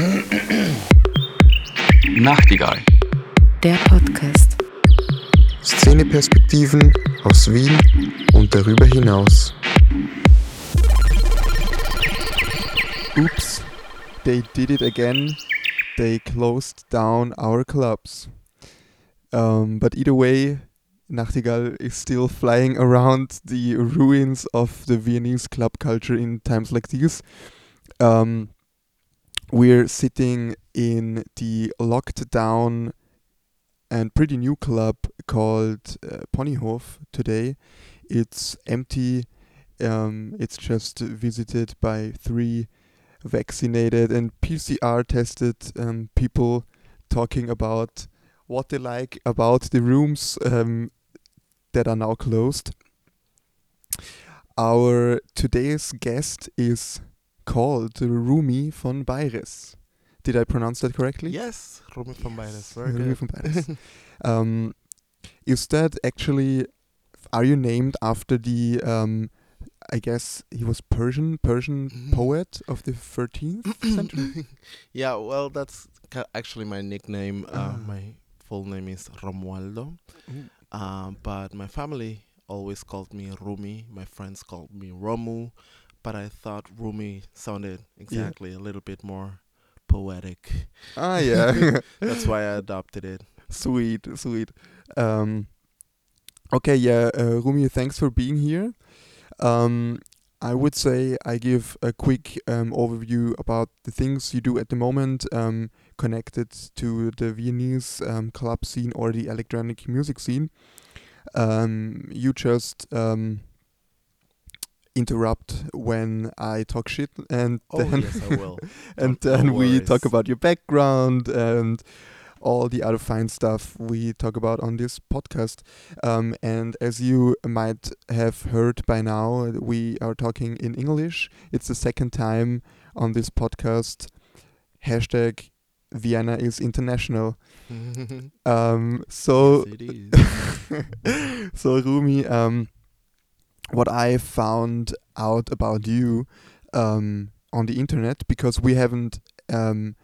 Nachtigall. Der Podcast. Szeneperspektiven aus Wien und darüber hinaus. Oops, they did it again. They closed down our clubs. Um, but either way, Nachtigall is still flying around the ruins of the Viennese club culture in times like these. Um, we're sitting in the locked down and pretty new club called uh, Ponyhof today. It's empty. Um, it's just visited by three vaccinated and PCR tested um, people talking about what they like about the rooms um, that are now closed. Our today's guest is called Rumi von Bayres. Did I pronounce that correctly? Yes, Rumi von Bayres. Very Rumi good. von Bayres. um, is that actually? Are you named after the? Um, I guess he was Persian Persian Mhm. poet of the 13th century. yeah, well, that's ca- actually my nickname. Uh, Ah. my full name is Romualdo. Um, but my family always called me Rumi. My friends called me Romu. But I thought Rumi sounded exactly a little bit more poetic. ah, yeah. That's why I adopted it. Sweet, sweet. Um, okay, yeah, uh, Rumi, thanks for being here. Um, I would say I give a quick um, overview about the things you do at the moment um, connected to the Viennese um, club scene or the electronic music scene. Um, you just um, interrupt when I talk shit, and Oh, then yes, and then we talk about your background and all the other fine stuff we talk about on this podcast. Um, and as you might have heard by now, we are talking in English. It's the second time on this podcast. Hashtag Vienna is international. Um, so yes, is. so Rumi, um, what I found out about you um, on the internet because we haven't um,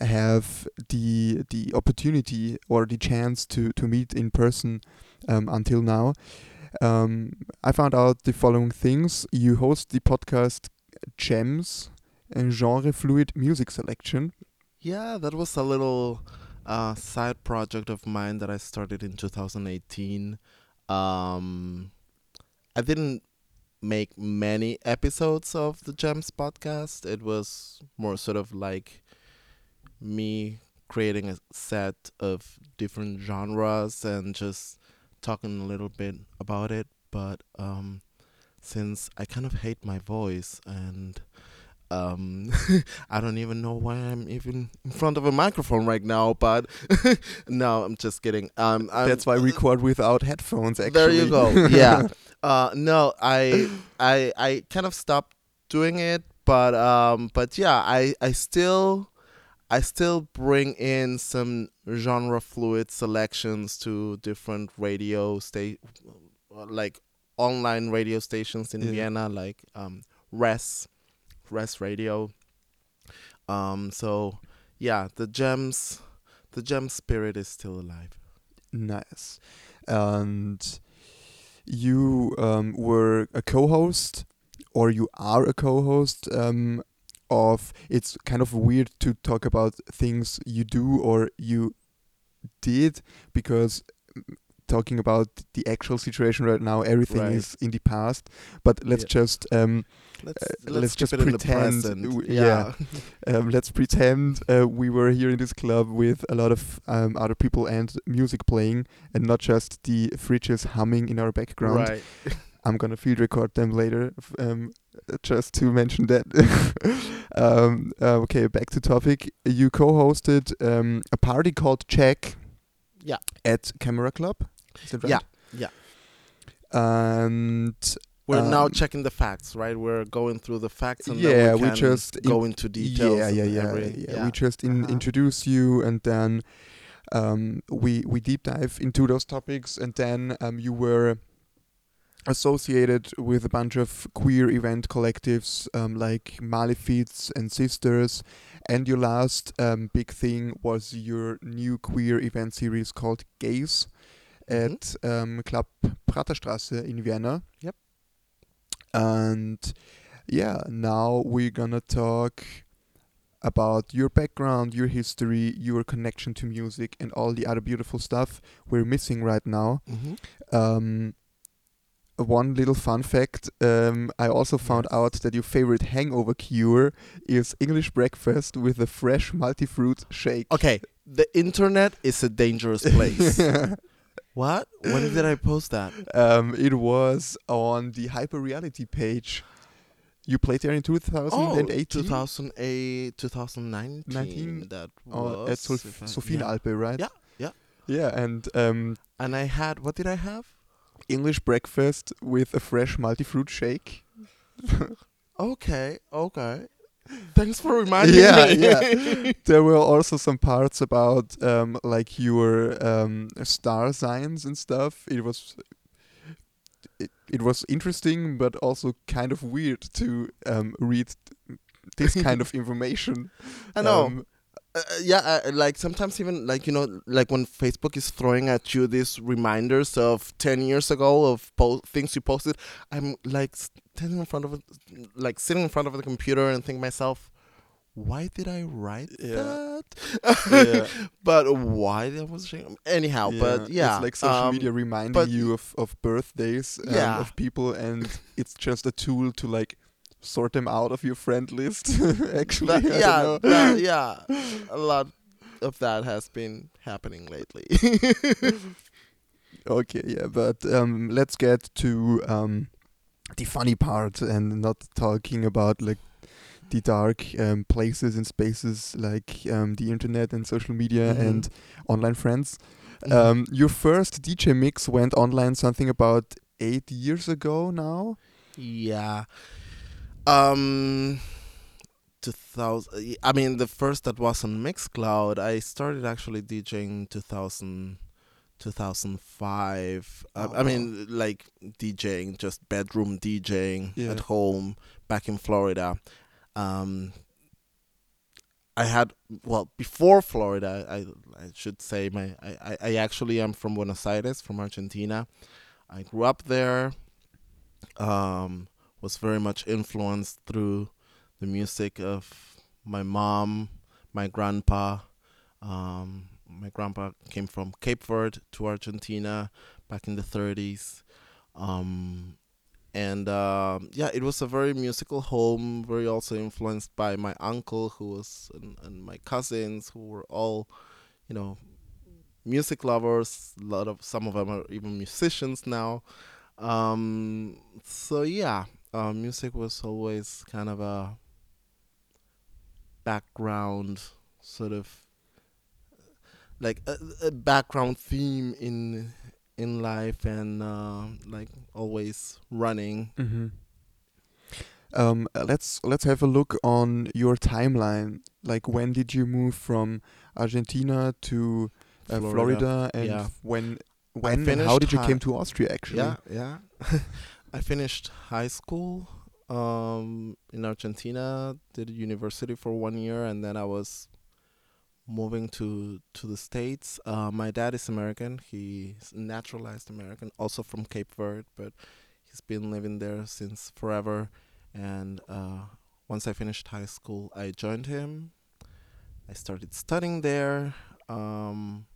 have the the opportunity or the chance to to meet in person um, until now. Um, I found out the following things: you host the podcast Gems, and genre fluid music selection. Yeah, that was a little uh, side project of mine that I started in 2018. Um, I didn't make many episodes of the Gems podcast. It was more sort of like me creating a set of different genres and just talking a little bit about it. But um, since I kind of hate my voice and um I don't even know why I'm even in front of a microphone right now, but no, I'm just kidding. Um, I'm, That's why I record without headphones. Actually, There you go. Yeah. uh, no, I I I kind of stopped doing it, but um, but yeah, I I still I still bring in some genre fluid selections to different radio sta- like online radio stations in Yeah. Vienna, like um, Res, Res Radio. Um, so yeah, the gems, the gem spirit is still alive. Nice. And you um, were a co-host, or you are a co-host um, of. It's kind of weird to talk about things you do or you did because talking about the actual situation right now, everything Right. is in the past. But let's Yeah. just um, Let's Uh, let's, let's just it in the pretend w- yeah. um, let's pretend uh, we were here in this club with a lot of um, other people and music playing, and not just the fridges humming in our background. right. I'm gonna field record them later, um, just to mention that. um, uh, okay, back to topic. You co-hosted um, a Protocol Jack. Yeah. At Camera Club. Is right? Yeah, yeah. And We're now Um, checking the facts, right? We're going through the facts and Yeah, then we we, just in- go into details. Yeah, yeah, yeah, every- yeah. We just in, Uh-huh. introduce you, and then um, we we deep dive into those topics, and then um, you were associated with a bunch of queer event collectives um, like Malefites and Sisters, And your last um, big thing was your new queer event series called Gays Mhm. At um, Club Praterstraße in Vienna. Yep. And yeah, now we're gonna talk about your background, your history, your connection to music, and all the other beautiful stuff we're missing right now. Mm-hmm. Um, one little fun fact um, I also found out that your favorite hangover cure is English breakfast with a fresh multi-fruit shake. Okay, the internet is a dangerous place. what? When did I post that? um, it was on the Hyper Reality page. You played there in 2018? 2008, 2019. 19? That Oh, was. at Sof- I- Sophienalpe, right? Yeah, yeah. Yeah, and um, And I had, what did I have? English breakfast with a fresh multi-fruit shake. Okay, okay. Thanks for reminding Yeah, me. yeah. there were also some parts about um, like your um, star signs and stuff. It was it, it was interesting, but also kind of weird to um, read this kind of information. I know. Um, Uh, yeah, uh, like sometimes even like you know, like when Facebook is throwing at you these reminders of ten years ago of po- things you posted, I'm like standing in front of, a, like sitting in front of the computer and think myself, why did I write Yeah. that? Yeah. but why I was saying anyhow, but yeah, it's like social um, media reminding you of, of birthdays um, of people, and it's just a tool to like sort them out of your friend list. Actually, that- yeah, that- yeah, a lot of that has been happening lately. Okay, yeah, but um, let's get to um, the funny part and not talking about like the dark um, places and spaces like um, the internet and social media Mhm. and online friends. Um, your first DJ mix went online something about eight years ago now. Yeah. Um 2000 I mean the first that was on Mixcloud, I started actually DJing 2000 2005. Uh, Oh, I mean like DJing, just bedroom DJing Yeah. at home back in Florida. Um I had well before Florida. I I should say my I, I, I actually am from Buenos Aires, from Argentina. I grew up there. Um, was very much influenced through the music of my mom, my grandpa. Um, my grandpa came from Cape Verde to Argentina back in the 30s. Um, and um, yeah, it was a very musical home, very also influenced by my uncle, who was, and, and my cousins, who were all, you know, music lovers. A lot of some of them are even musicians now. Um, so yeah, uh, music was always kind of a background sort of like a, a background theme in in life and uh, like always running. Mm-hmm. Um, let's let's have a look on your timeline. Like, when did you move from Argentina to uh, Florida. Florida, and yeah. when when and how did you came to Austria? Actually, Yeah, yeah. I finished high school um, in Argentina, did university for one year, and then I was moving to to the states. Uh, my dad is American. He's naturalized American, also from Cape Verde, but he's been living there since forever. And uh, once I finished high school, I joined him. I started studying there. Um,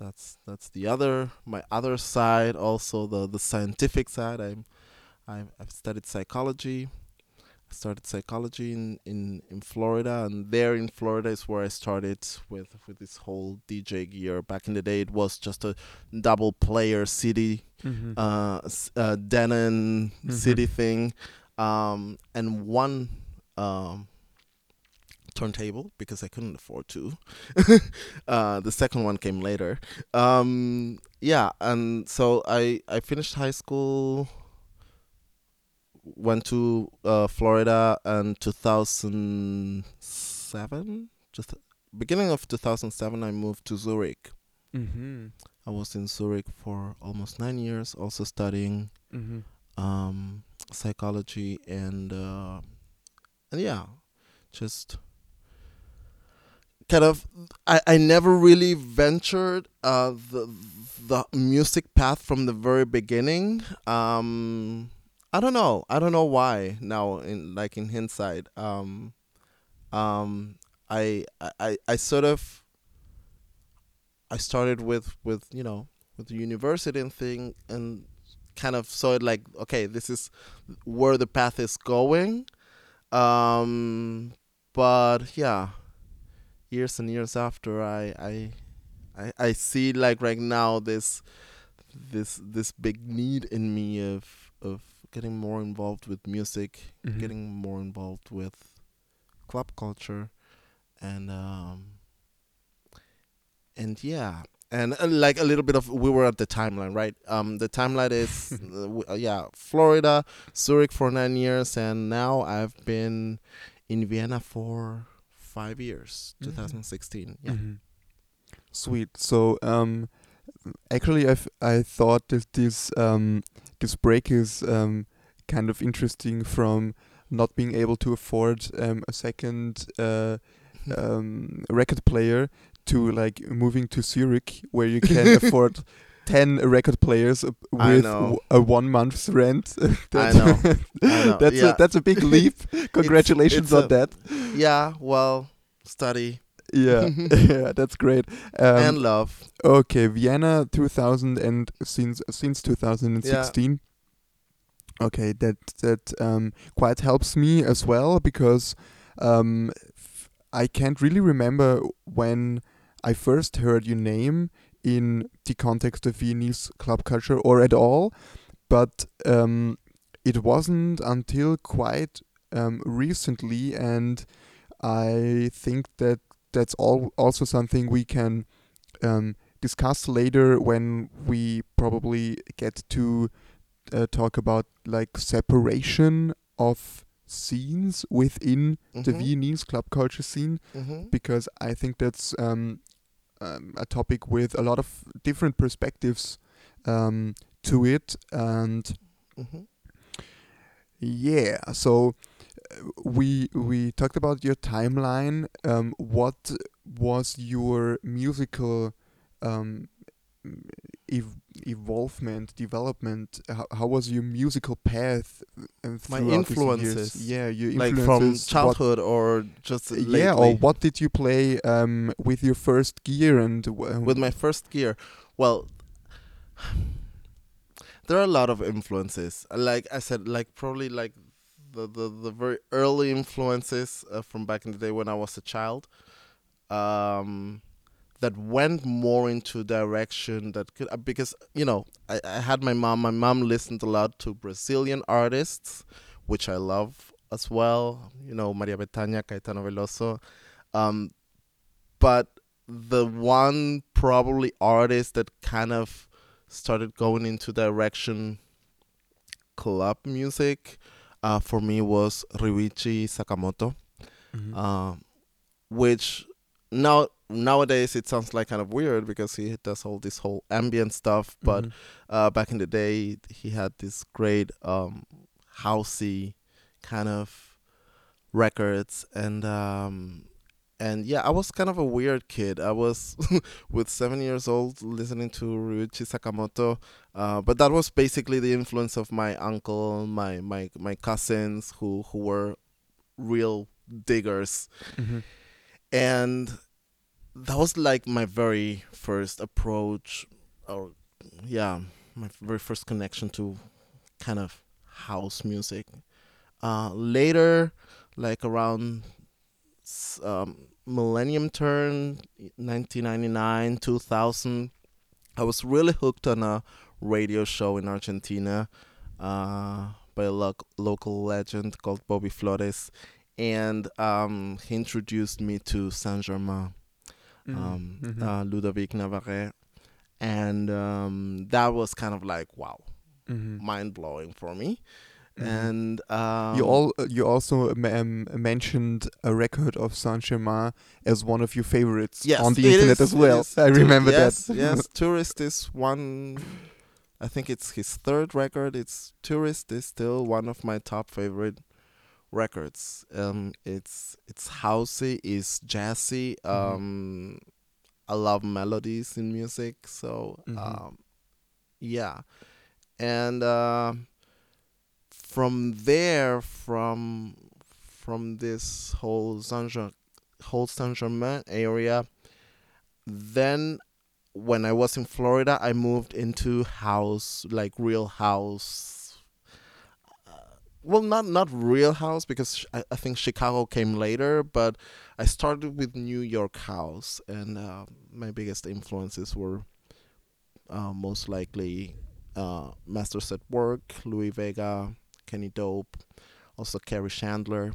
that's that's the other my other side also the the scientific side i'm i've, I've studied psychology i started psychology in, in in florida and there in florida is where i started with with this whole dj gear back in the day it was just a double player CD Mm-hmm. uh, uh denon Mhm. CD thing um and one um turntable because I couldn't afford to. uh, the second one came later. Um, yeah, and so I I finished high school, went to uh, Florida, and 2007, just beginning of 2007, I moved to Zurich. Mm-hmm. I was in Zurich for almost nine years, also studying Mm-hmm. um, psychology and uh, and yeah, just kind of I, I never really ventured uh, the the music path from the very beginning. Um, I don't know. I don't know why now. In like in hindsight, um, um, I, I I sort of I started with with you know with the university and thing and kind of saw it like okay this is where the path is going um but yeah years and years after I I I, I see like right now this this this big need in me of of getting more involved with music, Mhm. getting more involved with club culture and um and yeah and uh, like a little bit of we were at the timeline right um the timeline is uh, w- uh, yeah florida zurich for nine years and now i've been in vienna for five years Mhm. 2016 yeah Mhm. Sweet. So, um, actually, I I thought that this um this break is um kind of interesting from not being able to afford um a second uh um record player to like moving to Zurich where you can afford. 10 record players with a one month's rent. That's- know. I know. that's Yeah. a that's a big leap. Congratulations it's on a- that. yeah well study Yeah, yeah, that's great. Um, and love Okay, Vienna 2000 and since since 2016. Okay, that that um, quite helps me as well because um, f- I can't really remember when I first heard your name in the context of Viennese club culture or at all, but um, it wasn't until quite um, recently, and I think that that's all also something we can um, discuss later when we probably get to uh, talk about like separation of scenes within the Mhm. Viennese club culture scene Mhm. because I think that's um, um, a topic with a lot of different perspectives um, to it and Mhm. yeah so uh, we we talked about your timeline um, what was your musical um, ev- evolvement development how, how was your musical path My throughout these years? influences. yeah your influences, like from what- childhood or just lately yeah or what did you play um, with your first gear and w- with my first gear well there are a lot of influences like i said like probably like the the, the very early influences uh, from back in the day when i was a child um that went more into direction that could uh, because you know I, I had my mom my mom listened a lot to brazilian artists which i love as well you know maria bethania caetano veloso um but the one probably artist that kind of started going into direction club music uh, for me was Ryuichi Sakamoto, Mhm. uh, which now nowadays it sounds like kind of weird because he does all this whole ambient stuff, but Mhm. uh, back in the day he had this great um, housey kind of records and um, and yeah, I was kind of a weird kid. I was with seven years old listening to Ryuichi Sakamoto, uh, but that was basically the influence of my uncle, my my my cousins who who were real diggers, Mhm. And that was like my very first approach, or yeah, my very first connection to kind of house music. Uh, later, like around um, millennium turn 1999 2000 i was really hooked on a radio show in argentina uh, by a lo- local legend called bobby flores and um, he introduced me to saint germain Mhm. um, Mhm. uh, ludovic navarre and um, that was kind of like wow Mhm. mind-blowing for me Mhm. and um, you all uh, you also um, um, mentioned a record of Saint Germain as one of your favorites Yes, on the internet is- as well. it is I Tour- remember yes, that. yes, Tourist is one. I think it's his third record. It's Tourist is still one of my top favorite records. Um, it's it's housey, it's jazzy. Um, I love melodies in music, so Mhm. um, yeah, and uh, from there, from from this whole Saint whole Saint Germain area, then when I was in Florida, I moved into house, like real house. Well, not not real house because I, I think Chicago came later, but I started with New York house, and uh, my biggest influences were uh, most likely uh, Masters at Work, Louie Vega, Kenny Dope, also Kerri Chandler,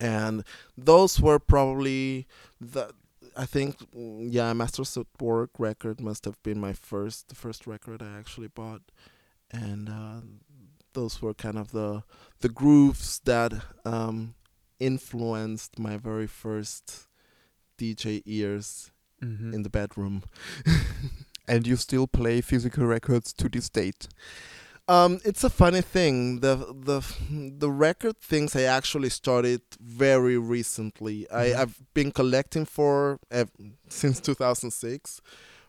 and those were probably the I think mm, yeah, Masters at Work record must have been my first the first record I actually bought, and uh, those were kind of the the grooves that um, influenced my very first DJ ears Mhm. in the bedroom. and you still play physical records to this date. Um, it's a funny thing. The the the record things I actually started very recently. I Mhm. I've been collecting for ev- since 2006,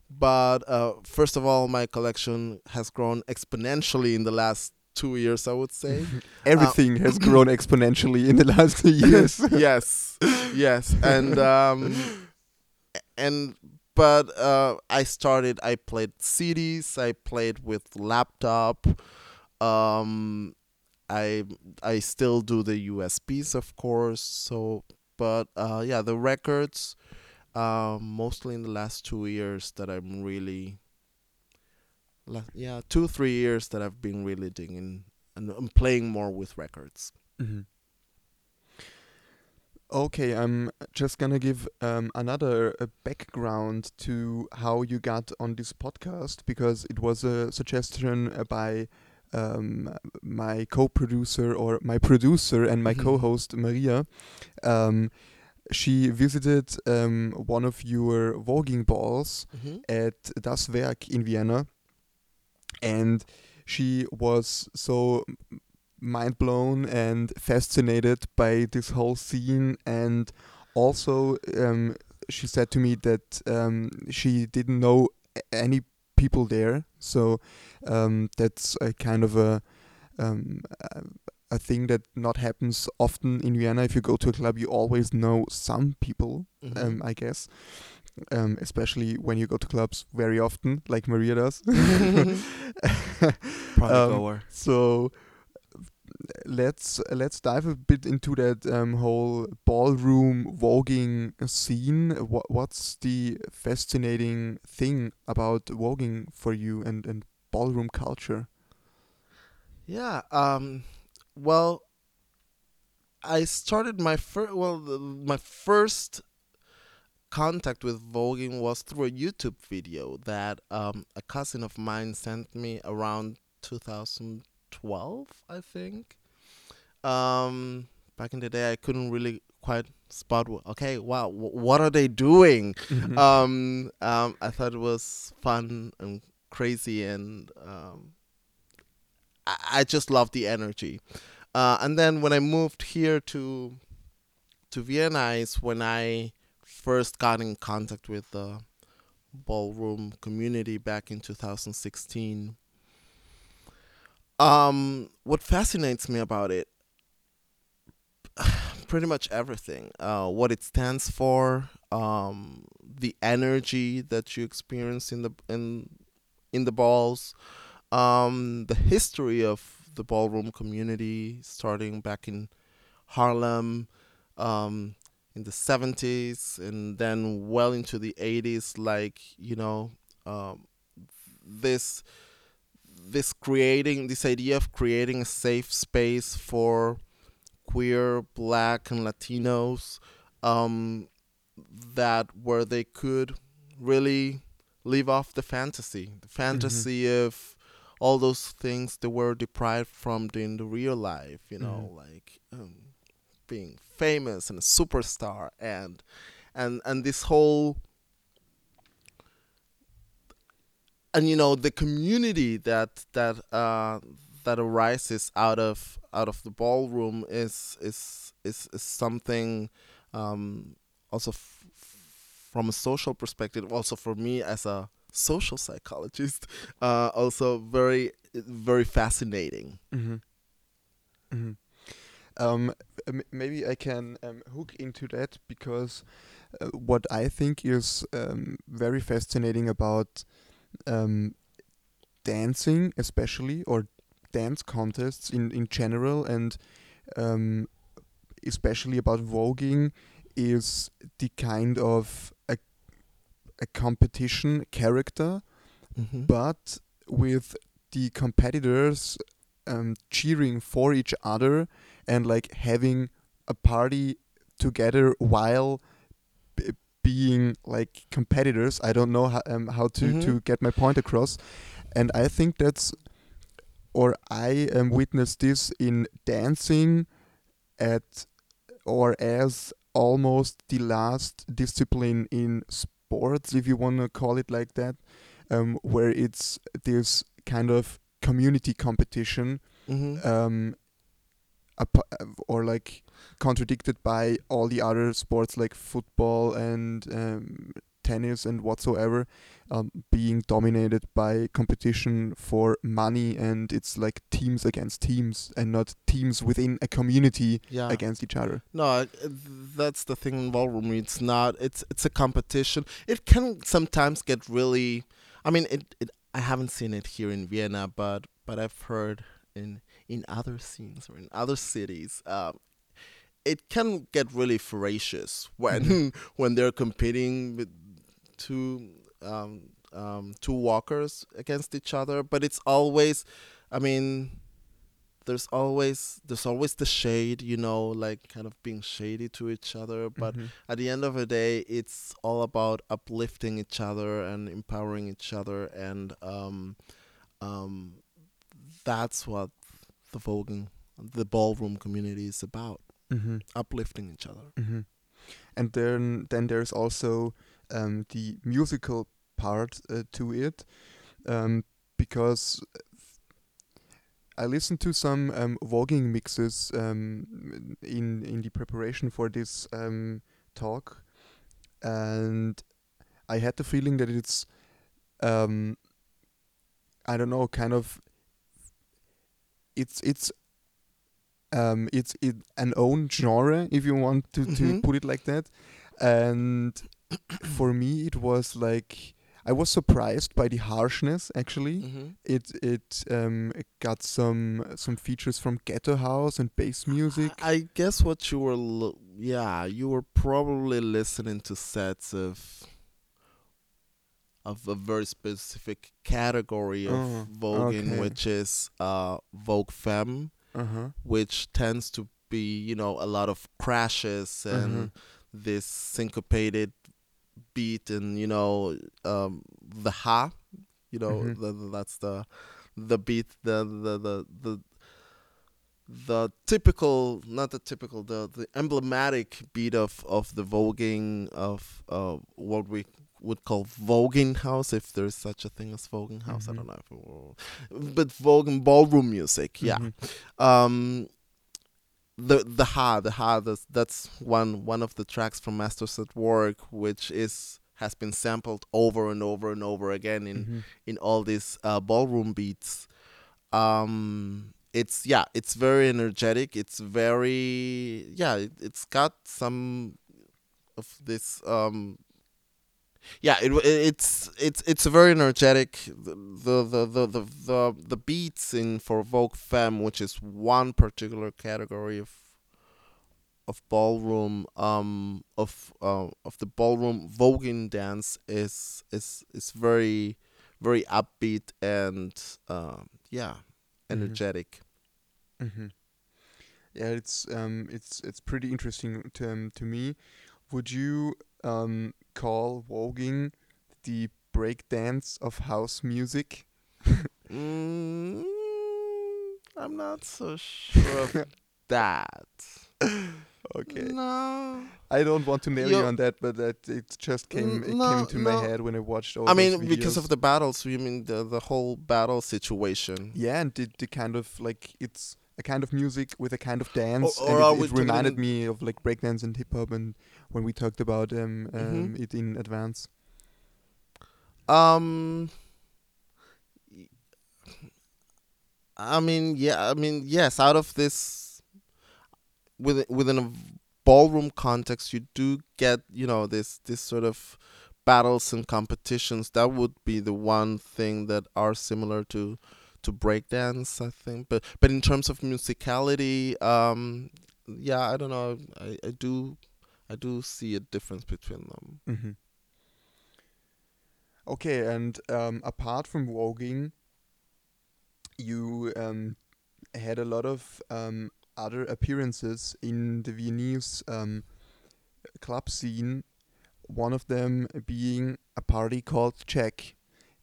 but uh, first of all, my collection has grown exponentially in the last two years. I would say. Everything has grown exponentially in the last two years. yes, yes, and um, and but uh, I started. I played CDs. I played with laptop. Um, I I still do the USBs, of course. So, but uh, yeah, the records. Uh, mostly in the last two years that I'm really. La- yeah, two three years that I've been really digging and I'm playing more with records. Mhm. Okay, I'm just gonna give um, another uh, background to how you got on this podcast because it was a suggestion uh, by um, my co-producer or my producer and my Mhm. co-host Maria. Um, she visited um, one of your voguing balls Mm-hmm. at Das Werk in Vienna, and she was so mind blown and fascinated by this whole scene. And also, um, she said to me that um, she didn't know any people there, so um, that's a kind of a um, a- a thing that not happens often in Vienna. If you go to a club, you always know some people Mm-hmm. um, I guess. Um, especially when you go to clubs very often, like Maria does. Um, so let's let's dive a bit into that um, whole ballroom voguing scene. What what's the fascinating thing about voguing for you and and ballroom culture? Yeah. Um. Well, I started my first. Well, the, my first contact with voguing was through a YouTube video that um a cousin of mine sent me around 2012, I think. Um. Back in the day, I couldn't really quite spot. Okay, wow, wh- what are they doing? um, um, I thought it was fun and crazy, and um, I, I just loved the energy. Uh, and then when I moved here to to Vienna, is when I first got in contact with the ballroom community back in 2016. Um, what fascinates me about it, pretty much everything. Uh, what it stands for, um, the energy that you experience in the in in the balls, um, the history of the ballroom community, starting back in Harlem, um, in the seventies, and then well into the eighties. Like you know, um, this this creating this idea of creating a safe space for queer, black, and Latinos, um, that where they could really live off the fantasy, the fantasy of all those things they were deprived from in the real life. You know, like um, being famous and a superstar, and and and this whole and you know the community that that uh, that arises out of out of the ballroom is is is, is something um, also f- from a social perspective also for me as a social psychologist uh, also very very fascinating Mm-hmm. Mm-hmm. Um, maybe I can um, hook into that because uh, what I think is um, very fascinating about um, dancing, especially, or dance contests in, in general, and um, especially about voguing, is the kind of a, a competition character mm-hmm. but with the competitors um, cheering for each other and like having a party together while b- being like competitors. I don't know how, um, how to, Mhm. to get my point across. And I think that's, or I um, witnessed this in dancing at, or as almost the last discipline in sports, if you want to call it like that um, where it's this kind of community competition Mm-hmm. um, or like contradicted by all the other sports like football and um, tennis and whatsoever um, being dominated by competition for money and it's like teams against teams and not teams within a community yeah against each other No, that's the thing in ballroom. It's not. It's it's a competition. It can sometimes get really. I mean, it, it. I haven't seen it here in Vienna, but but I've heard in in other scenes or in other cities. Um, it can get really ferocious when when they're competing with two um, um, two walkers against each other. But it's always, I mean, there's always there's always the shade, you know, like kind of being shady to each other. But Mhm. at the end of the day, it's all about uplifting each other and empowering each other, and um, um, that's what the voguing, the ballroom community is about: Mhm. uplifting each other. hmm And then then there's also um, the musical part uh, to it, um, because I listened to some um, voguing mixes um, in in the preparation for this um, talk, and I had the feeling that it's um, I don't know, kind of it's it's um, it's it an own genre if you want to, to Mhm. put it like that and for me it was like i was surprised by the harshness actually Mm-hmm. it it um it got some some features from ghetto house and bass music I guess what you were, lo- yeah, you were probably listening to sets of of a very specific category of Oh, voguing, okay. which is uh, Vogue Femme, uh-huh which tends to be, you know, a lot of crashes and Mhm. this syncopated beat and you know um, the ha, you know, Mhm. the, the- that's the the beat, the the the the the typical not the typical the the emblematic beat of of the voguing of uh what we would call voguing house if there's such a thing as voguing house Mhm. i don't know if it but voguing ballroom music yeah Mhm. um the the ha the ha that's, that's one one of the tracks from masters at work which is has been sampled over and over and over again in Mhm. in all these uh, ballroom beats. Um, it's yeah, it's very energetic. It's very yeah, it, it's got some of this. Um, yeah, it, it's it's it's a very energetic. The the, the the the the beats in for Vogue Femme, which is one particular category of of ballroom um of uh, of the ballroom voguing dance is is is very very upbeat and um yeah energetic hmm Yeah, it's um, it's it's pretty interesting to um, to me. Would you um call voguing the breakdance of house music? mm, i'm not so sure of that Okay. No. I don't want to nail you You- on that, but that it just came it No, came to my head when I watched all I mean, because of the battles, you mean the the whole battle situation? yeah, and the, the kind of like it's a kind of music with a kind of dance, or and it, it reminded me of like breakdance and hip hop, and when we talked about um, um Mhm. it in advance. Um. I mean, yeah. I mean, yes. Out of this, within within a ballroom context, you do get you know this this sort of battles and competitions. That would be the one thing that are similar to to breakdance, I think. But but in terms of musicality, um, yeah, I don't know. I, I do I do see a difference between them. hmm Okay, and um, apart from voguing, you um, had a lot of um, other appearances in the Viennese um, club scene. One of them being a party called Check.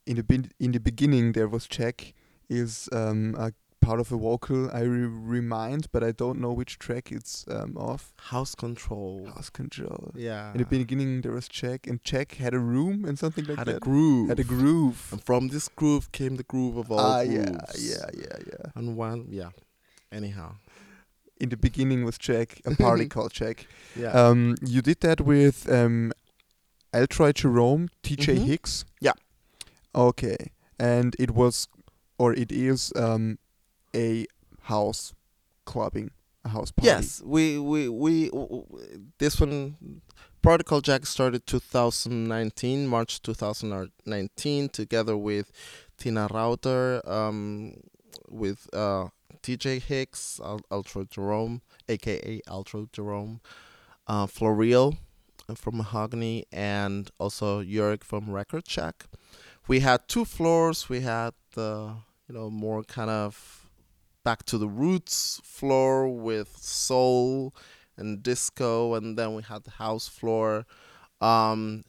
In the bin- in the beginning, there was Jack is um, a part of a vocal. I re- remind, but I don't know which track it's um, off. House control. House Control. Yeah. In the beginning, there was Jack, and Jack had a room and something like had that. a groove. Had a groove. And from this groove came the groove of all Ah, grooves. yeah, yeah, yeah, yeah. And one, yeah. Anyhow. In the beginning was Jack, a party called Jack. Yeah. Um, you did that with um, Ultra Jerome, TJ Mhm. Hicks. Yeah. Okay, and it was, or it is, um, a house clubbing, a house party. yes, we we we this one Protocol Jack started 2019, March 2019 together with Tina Rauter um with uh TJ Hicks, Ultra Jerome, aka Ultra Jerome, uh Florial from Mahogany and also Yurik from Record Check. We had two floors. We had the you know more kind of back to the roots floor with soul and disco, and then we had the house floor. Um,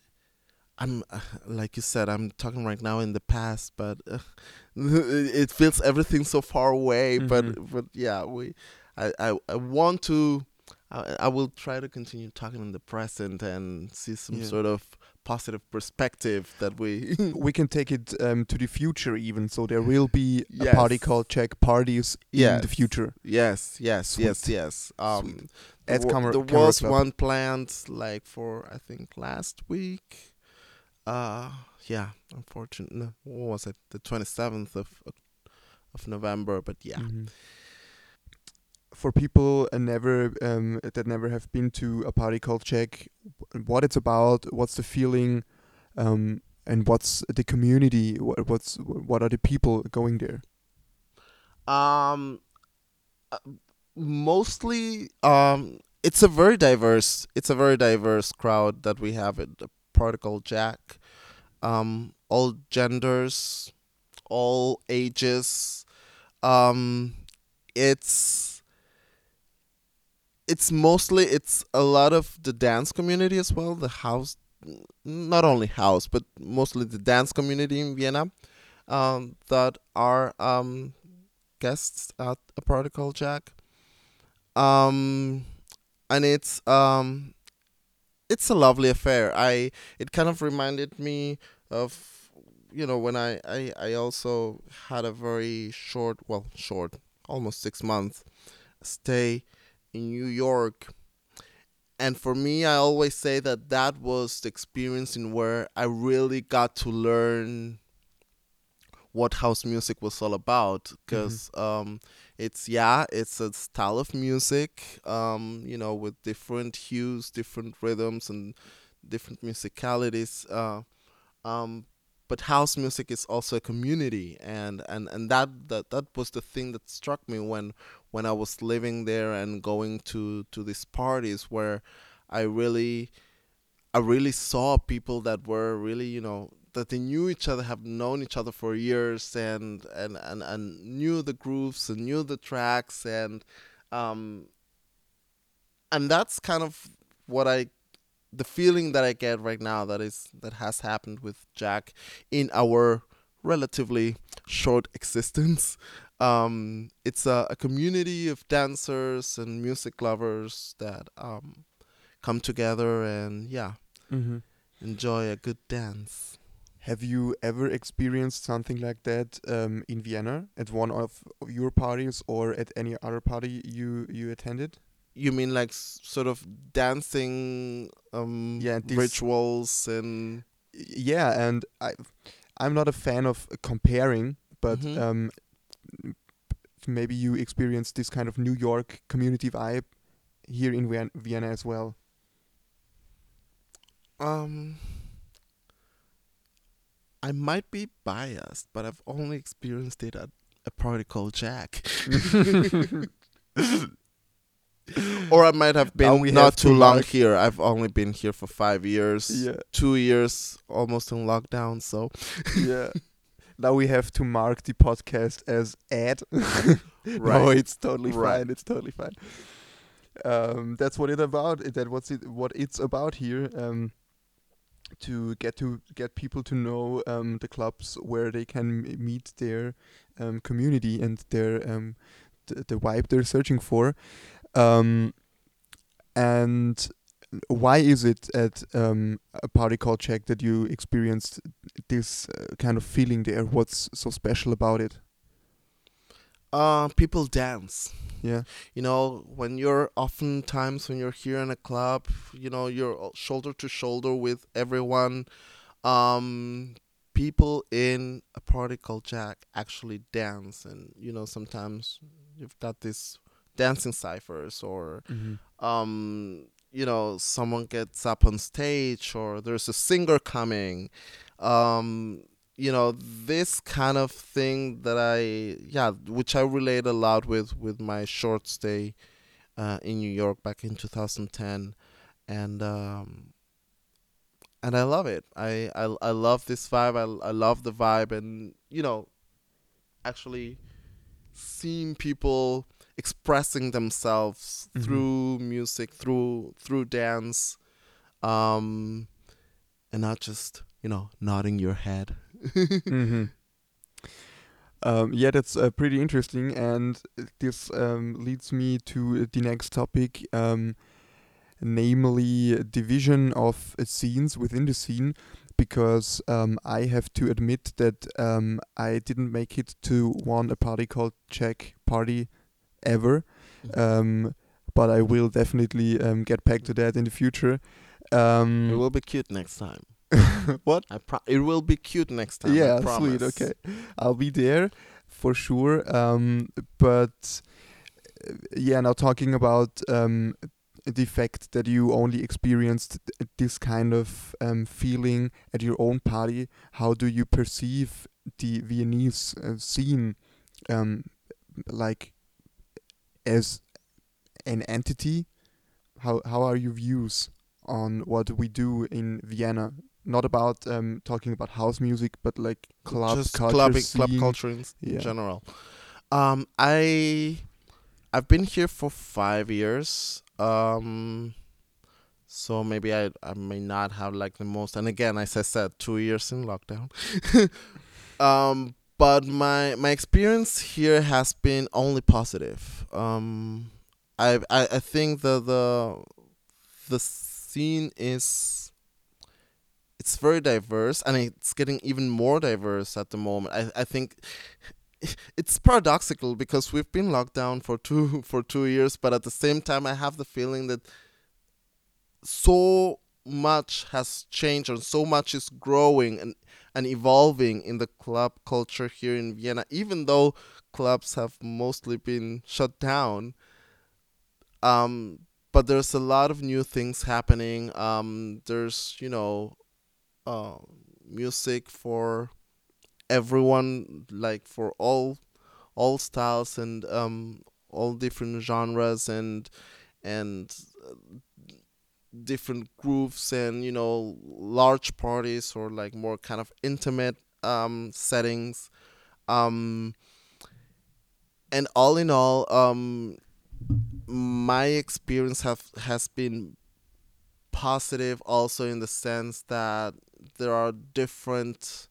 I'm like you said, I'm talking right now in the past, but uh, it feels everything so far away. Mhm. But but yeah, we I I, I want to. I, I will try to continue talking in the present and see some Yeah. sort of positive perspective that we we can take it um, to the future even. So there will be a Protocol Jack parties in the future. Yes, yes, yes, Sweet. yes. Um, Sweet. there, At Camera- there was Club. one planned like for I think last week. Uh, yeah. Unfortunately, no, what was it? The twenty seventh of of November. But yeah, Mhm. For people uh, never um, that never have been to a Protocol Jack, what it's about, what's the feeling, um, and what's the community, what, what's what are the people going there? Um, uh, mostly, um, it's a very diverse. It's a very diverse crowd that we have at the Protocol Jack. Um, all genders, all ages. Um, it's it's mostly it's a lot of the dance community as well. The house, not only house, but mostly the dance community in Vienna, um, that are um guests at a protocol jack um and it's um it's a lovely affair i it kind of reminded me of you know when i i, I also had a very short well short almost six month stay in new york. And for me i always say that that was the experience in where i really got to learn what house music was all about. Because um, it's yeah it's a style of music um, you know with different hues different rhythms and different musicalities uh, um, but house music is also a community and, and, and that, that that was the thing that struck me when when I was living there and going to, to these parties where I really I really saw people that were really, you know, that they knew each other, have known each other for years, and and and, and knew the grooves and knew the tracks, and um, and that's kind of what I, the feeling that I get right now that is that has happened with Jack in our relatively short existence. um, it's a, a community of dancers and music lovers that um, come together and yeah, Mm-hmm. enjoy a good dance. Have you ever experienced something like that um, in Vienna at one of your parties or at any other party you you attended? You mean like s- sort of dancing um, Yeah, this- rituals and Yeah, and I I'm not a fan of comparing, but Mhm. um, maybe you experienced this kind of New York community vibe here in Vien- Vienna as well. Um, I might be biased, but I've only experienced it at a Protocol Jack. or I might have been we not have too to long here. I've only been here for five years, Yeah, two years almost in lockdown. So yeah. now we have to mark the podcast as ad. No, it's totally Right. fine. It's totally fine. Um, that's what it about. That what's it? What it's about here. Um, to get to get people to know um, the clubs where they can m- meet their um, community and their um, the, the vibe they're searching for. Um, and why is it at um, a party called Jack that you experienced this uh, kind of feeling there? What's so special about it? uh, people dance. Yeah. You know, when you're oftentimes when you're here in a club, you know, you're shoulder to shoulder with everyone. Um, people in a party called Jack actually dance, and you know, sometimes you've got these dancing ciphers, or um, you know, someone gets up on stage, or there's a singer coming. Um, you know this kind of thing that I yeah which I relate a lot with with my short stay uh, in New York back in 2010 and um, and I love it. I, I I love this vibe. I, I love the vibe. And you know actually seeing people expressing themselves Mhm. through music through through dance um and not just you know nodding your head hmm Um, yeah, that's uh, pretty interesting, and this um, leads me to the next topic, um, namely division of uh, scenes within the scene. Because um, I have to admit that um, I didn't make it to one a party called Jack Party ever, um, but I will definitely um, get back to that in the future. Um, It will be cute next time. what? I pro- it will be cute next time. I yeah, sweet. Okay, I'll be there for sure. Um, but uh, yeah, now talking about um, the fact that you only experienced th- this kind of um, feeling at your own party, how do you perceive the Viennese uh, scene, um, like as an entity? How how are your views on what we do in Vienna? Not about um, talking about house music, but like club Just culture, clubbing, club culture in Yeah. general. Um, I I've been here for five years. Um, so maybe I I may not have like the most. And again, as I said, two years in lockdown. um, but my my experience here has been only positive. Um, I I, I think the the the scene is it's very diverse and it's getting even more diverse at the moment. I I think it's paradoxical because we've been locked down for two for two years, but at the same time I have the feeling that so much has changed and so much is growing and, and evolving in the club culture here in Vienna, even though clubs have mostly been shut down. Um, but there's a lot of new things happening. Um, there's you know, uh, music for everyone, like for all all styles and um, all different genres and and different groups and you know large parties or like more kind of intimate um, settings. Um, and all in all, um, my experience have has been positive also in the sense that there are different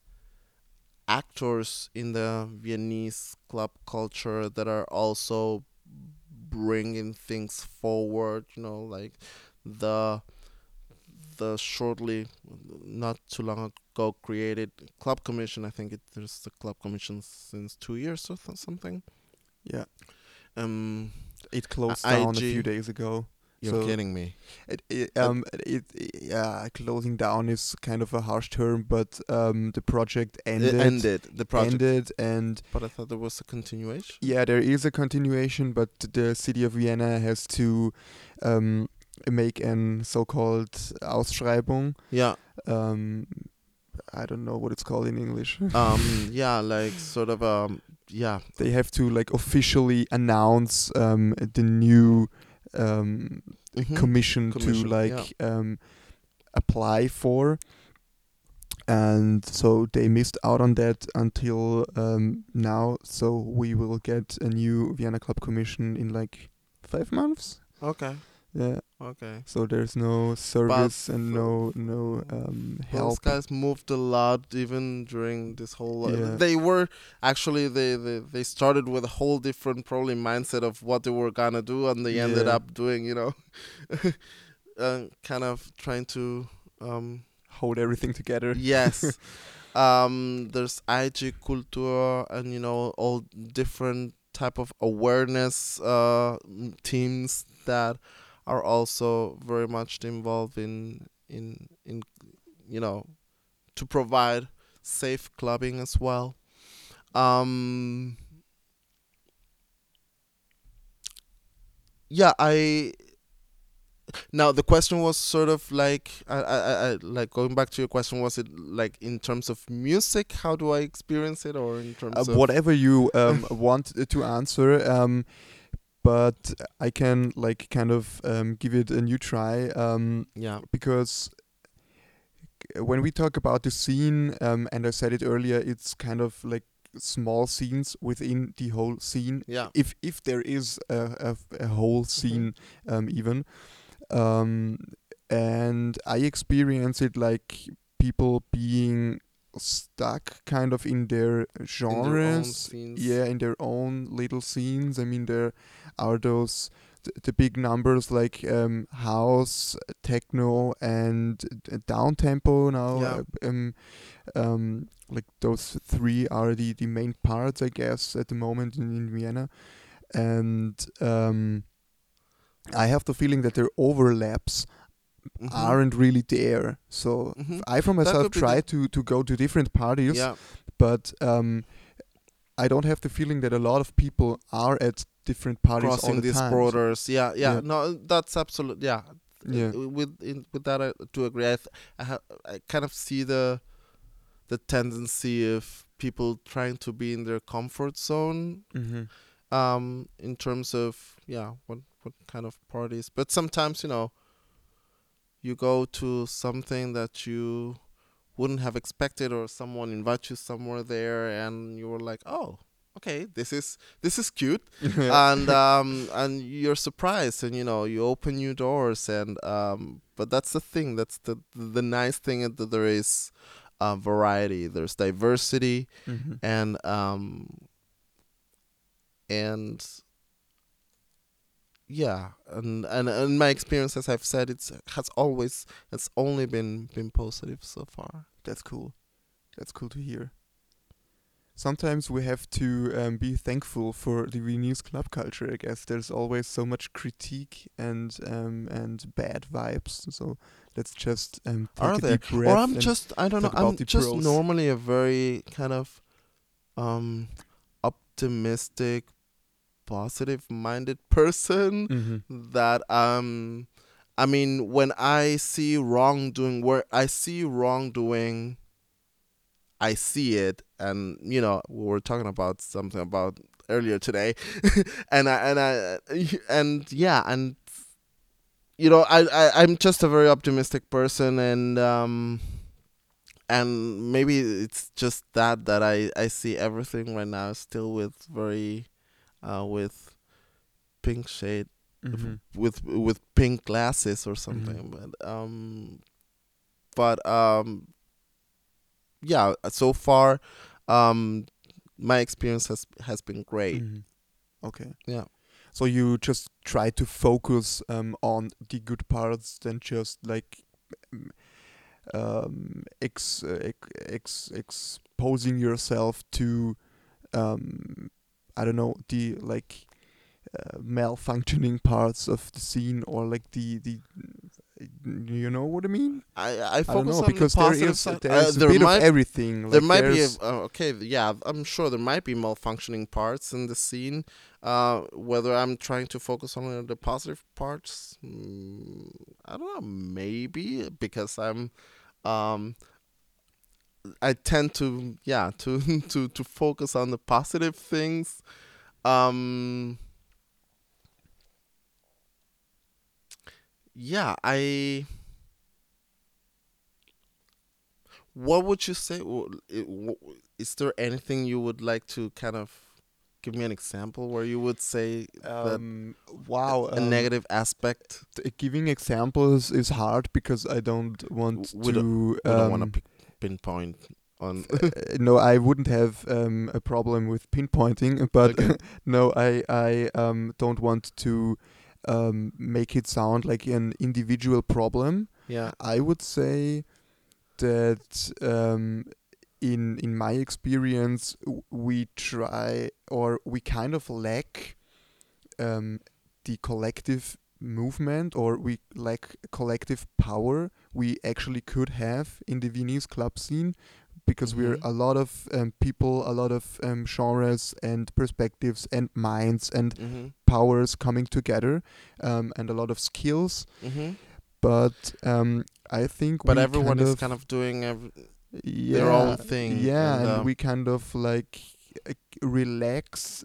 actors in the Viennese club culture that are also bringing things forward. You know, like the the shortly, not too long ago, created club commission. I think it, there's the club commission since two years or th- something. Yeah. Um, It closed I- down a few days ago. you're So- kidding me. It, it um it, it yeah closing down is kind of a harsh term, but um the project ended it ended the project, ended and but I thought there was a continuation. yeah there is a continuation, but the city of Vienna has to um make an so-called Ausschreibung. Yeah. Um, I don't know what it's called in English. Um. yeah. Like sort of. Um. Yeah. they have to like officially announce um the new um Mhm. commission, Commission, to like um apply for and so they missed out on that until um now so we will get a new vienna club commission in like five months Okay. Yeah Okay. so there's no service and no no um Those guys moved a lot even during this whole. Uh, Yeah. They were actually they, they they started with a whole different probably mindset of what they were gonna do, and they ended up doing you know, uh, kind of trying to um hold everything together yes. um, there's IG culture and you know all different type of awareness uh teams that are also very much involved in in in you know to provide safe clubbing as well. Um, yeah, I now the question was sort of like I, I, I like going back to your question was it like in terms of music how do I experience it or in terms uh, of whatever you um, want to answer. Um, but I can like kind of um, give it a new try um, yeah. because when we talk about the scene, um, and I said it earlier, it's kind of like small scenes within the whole scene. yeah. If if there is a, a, a whole scene, um, even, um, and I experience it like people being stuck kind of in their in their genres. yeah in their own little scenes. I mean there are those th- the big numbers like um, house techno and down tempo now. Yeah. uh, um, um, like those three are the, the main parts i guess at the moment in, in vienna. And um, i have the feeling that their overlaps Mhm. aren't really there so Mhm. i for myself try to, to go to different parties yeah but um, I don't have the feeling that a lot of people are at different parties crossing the these time. borders yeah, yeah Yeah. no that's absolute yeah Yeah. Uh, with in, with that I do agree I th- I, ha- I kind of see the the tendency of people trying to be in their comfort zone Mm-hmm. um in terms of yeah what what kind of parties but sometimes you know you go to something that you wouldn't have expected or someone invites you somewhere there and you were like oh okay this is this is cute and um and you're surprised and you know you open new doors and um but that's the thing that's the the nice thing that there is uh, variety there's diversity mm-hmm. and um and yeah and and in my experience as i've said it's has always it's only been been positive so far That's cool. That's cool to hear. Sometimes we have to um, be thankful for the Viennese club culture. I guess there's always so much critique and um, and bad vibes. So let's just um, take are a there deep breath. or i'm just i don't know i'm just pros. normally a very kind of um optimistic positive minded person Mhm. that um I mean when I see wrongdoing where I see wrongdoing I see it. And you know we were talking about something about earlier today. And I and I and yeah and you know I, I I'm just a very optimistic person. And um and maybe it's just that that I I see everything right now still with very uh with pink shade Mhm. with with pink glasses or something but um but um yeah so far um my experience has has been great. Mhm. Okay. Yeah. So you just try to focus um, on the good parts than just like um, um, ex, uh, ex, ex exposing yourself to um, I don't know the like uh, malfunctioning parts of the scene or like the the you know what I mean? I I I don't focus know on because the there positive side. there's Uh, a there bit might of everything. there might be a, uh, okay yeah i'm sure there might be malfunctioning parts in the scene uh whether i'm trying to focus on the positive parts mm, i don't know maybe because i'm um i tend to yeah to to to focus on the positive things um yeah i what would you say w- i- w- is there anything you would like to kind of give me an example where you would say um, wow a um, negative aspect giving examples is hard because I don't want we to. we don't want um, to pinpoint on uh, no, I wouldn't have um, a problem with pinpointing, but Okay. no, I I um, don't want to um, make it sound like an individual problem. yeah I would say that um, in in my experience, we try or we kind of lack um, the collective movement, or we lack collective power we actually could have in the Viennese club scene. Because we're Mhm. a lot of um, people, a lot of um, genres and perspectives and minds and mm-hmm. powers coming together, um, and a lot of skills. Mm-hmm. But um, I think but everyone kind is kind of doing ev- yeah, their own thing, Yeah, and, and, uh, we kind of like relax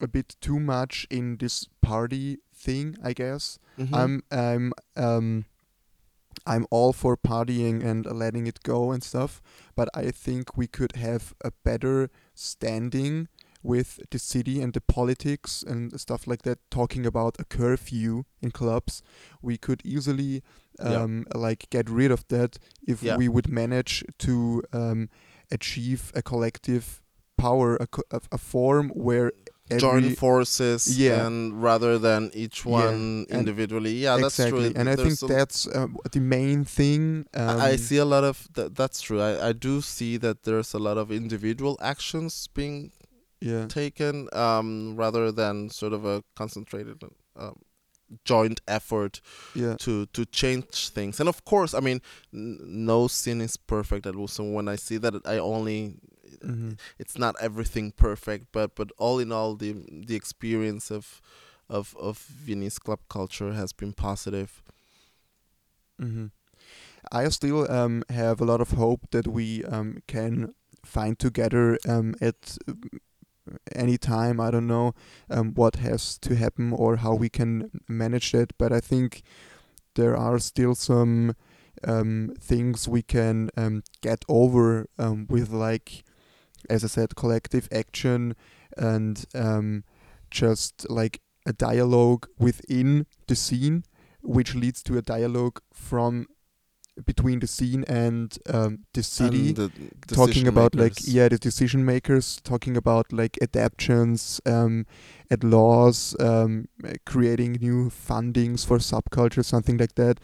a bit too much in this party thing, I guess. Mhm. I'm I'm um I'm all for partying and letting it go and stuff, but I think we could have a better standing with the city and the politics and stuff like that talking about a curfew in clubs we could easily Yeah. um like get rid of that if Yeah. we would manage to um achieve a collective power a, co- a, a form where join every- forces Yeah. and rather than each one and- individually yeah that's exactly true and i think that's uh, the main thing um, I I see a lot of th- that's true. I, I do see that there's a lot of individual actions being yeah taken um, rather than sort of a concentrated um, joint effort yeah to to change things. And of course, I mean, n- no sin is perfect. At so when I see that, I only hmm it's not everything perfect, but but all in all, the the experience of of of Viennese club culture has been positive. hmm I still um, have a lot of hope that we um, can find together um, at any time. I don't know um, what has to happen or how we can manage that, but I think there are still some um, things we can um, get over um, with, like, as I said, collective action and um, just like a dialogue within the scene, which leads to a dialogue from between the scene and um, the city. And the talking about like yeah the decision makers talking about like adaptions um at laws um creating new fundings for subculture something like that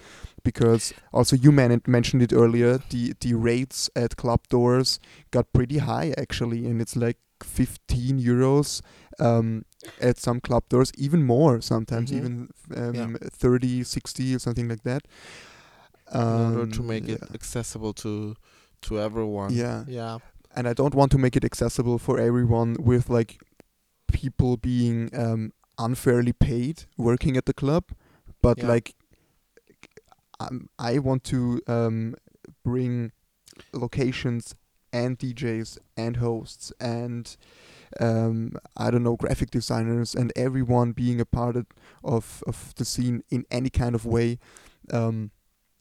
because also you man- mentioned it earlier the the rates at club doors got pretty high actually and it's like 15 euros um at some club doors even more sometimes Mhm. even um, Yeah. 30 60 or something like that in order to Um, make it accessible to to everyone. Yeah. Yeah. and I don't want to make it accessible for everyone with like people being um, unfairly paid working at the club, but Yeah. like um, I want to um, bring locations and DJs and hosts and um, I don't know graphic designers and everyone being a part of of, the scene in any kind of way um,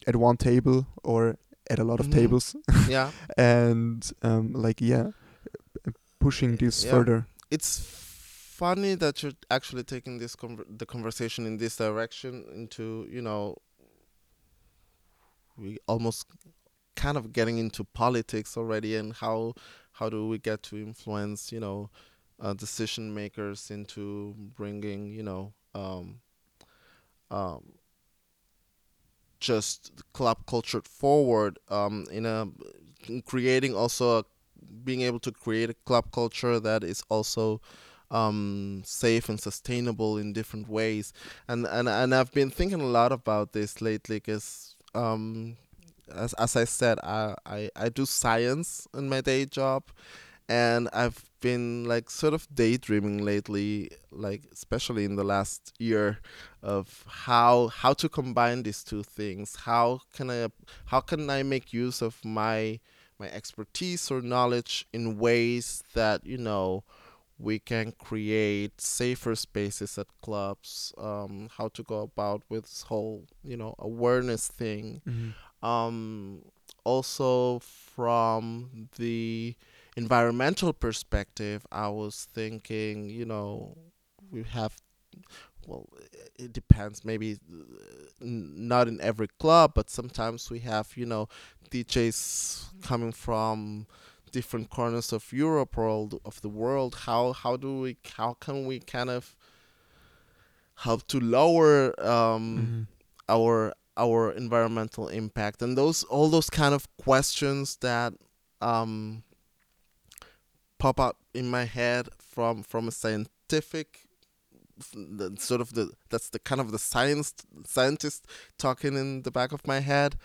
at one table or at a lot of Mhm. tables Yeah. and um, like yeah pushing this Yeah. further It's funny that you're actually taking this conver- the conversation in this direction into, you know, we almost kind of getting into politics already and how how do we get to influence you know uh, decision makers into bringing you know um, um, just club culture forward um, in a in creating also a, being able to create a club culture that is also um, safe and sustainable in different ways. And and and I've been thinking a lot about this lately because um, as as I said I, I I do science in my day job and I've been like sort of daydreaming lately, like especially in the last year, of how how to combine these two things. How can I how can I make use of my my expertise or knowledge in ways that you know we can create safer spaces at clubs. Um, how to go about with this whole you know awareness thing. Mm-hmm. Um, also from the environmental perspective, I was thinking, you know, we have, well, it depends. Maybe not in every club, but sometimes we have, you know, DJs coming from different corners of Europe or of the world. How how do we how can we kind of help to lower um, Mm-hmm. our our environmental impact and those all those kind of questions that um, pop up in my head from from a scientific the, sort of the that's the kind of the science scientist talking in the back of my head